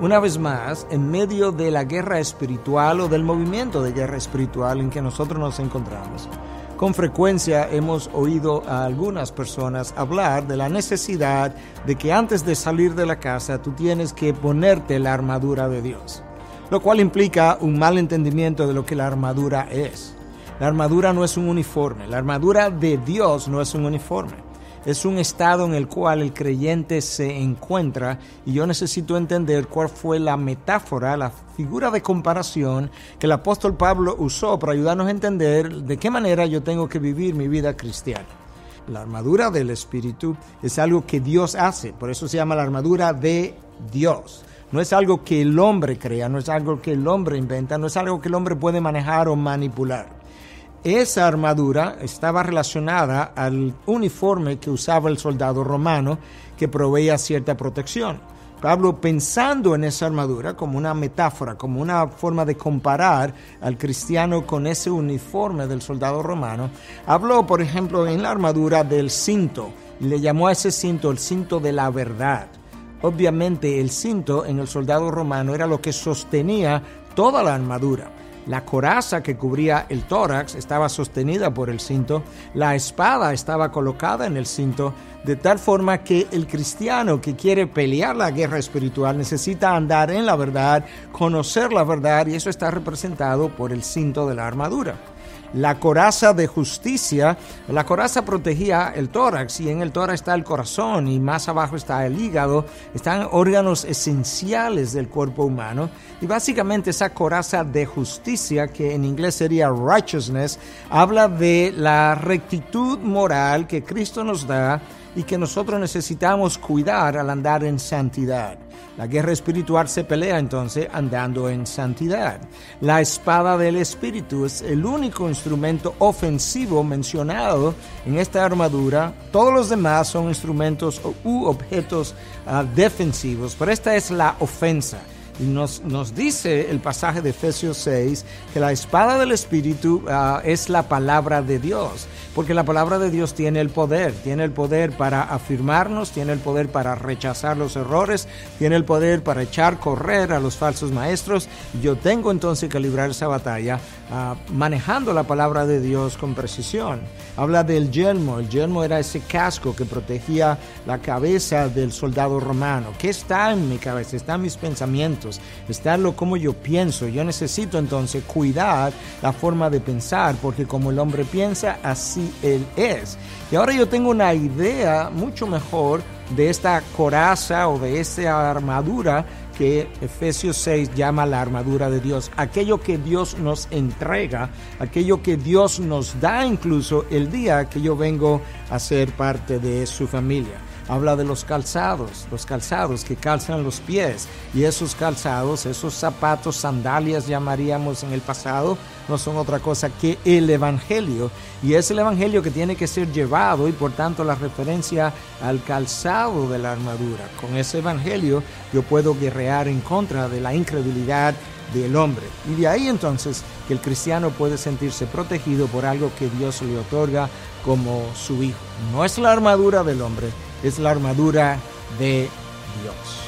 Una vez más, en medio de la guerra espiritual o del movimiento de guerra espiritual en que nosotros nos encontramos, con frecuencia hemos oído a algunas personas hablar de la necesidad de que antes de salir de la casa tú tienes que ponerte la armadura de Dios, lo cual implica un mal entendimiento de lo que la armadura es. La armadura no es un uniforme, la armadura de Dios no es un uniforme es un estado en el cual el creyente se encuentra y yo necesito entender cuál fue la metáfora, la figura de comparación que el apóstol Pablo usó para ayudarnos a entender de qué manera yo tengo que vivir mi vida cristiana. La armadura del Espíritu es algo que Dios hace, por eso se llama la armadura de Dios. No es algo que el hombre crea, no es algo que el hombre inventa, no es algo que el hombre puede manejar o manipular. Esa armadura estaba relacionada al uniforme que usaba el soldado romano que proveía cierta protección. Pablo, pensando en esa armadura como una metáfora, como una forma de comparar al cristiano con ese uniforme del soldado romano, habló, por ejemplo, en la armadura del cinto le llamó a ese cinto el cinto de la verdad. Obviamente el cinto en el soldado romano era lo que sostenía toda la armadura. La coraza que cubría el tórax estaba sostenida por el cinto, la espada estaba colocada en el cinto, de tal forma que el cristiano que quiere pelear la guerra espiritual necesita andar en la verdad, conocer la verdad, y eso está representado por el cinto de la armadura la coraza de justicia. La coraza protegía el tórax y en el tórax está el corazón y más abajo está el hígado. Están órganos esenciales del cuerpo humano y básicamente esa coraza de justicia, que en inglés sería righteousness, habla de la rectitud moral que Cristo nos da y que nosotros necesitamos cuidar al andar en santidad. La guerra espiritual se pelea entonces andando en santidad. La espada del Espíritu es el único instrumento ofensivo mencionado en esta armadura. Todos los demás son instrumentos u objetos ah, defensivos, pero esta es la ofensa. Y nos, nos, dice el pasaje de Efesios 6 que la espada del Espíritu ah, es la palabra de Dios, porque la palabra de Dios tiene el poder, tiene el poder para afirmarnos, tiene el poder para rechazar los errores, tiene el poder para echar correr a los falsos maestros. Yo tengo entonces que librar esa batalla ah, manejando la palabra de Dios con precisión. Habla del yelmo, el yelmo era ese casco que protegía la cabeza del soldado romano. ¿Qué está en mi cabeza? Está en mis pensamientos está lo como yo pienso. Yo necesito entonces cuidar la forma de pensar, porque como el hombre piensa, así él es. Y ahora yo tengo una idea mucho mejor de esta coraza o de esta armadura que Efesios 6 llama la armadura de Dios, aquello que Dios nos entrega, aquello que Dios nos da incluso el día que yo vengo a ser parte de su familia habla de los calzados, los calzados que calzan los pies. Y esos calzados, esos zapatos, sandalias llamaríamos en el pasado, no son otra cosa que el Evangelio. Y es el Evangelio que tiene que ser llevado y por tanto la referencia al calzado de la armadura. Con ese Evangelio yo puedo guerrear en contra de la incredulidad del hombre. Y de ahí entonces que el cristiano puede sentirse protegido por algo que Dios le otorga como su hijo. No es la armadura del hombre, es la armadura de Dios.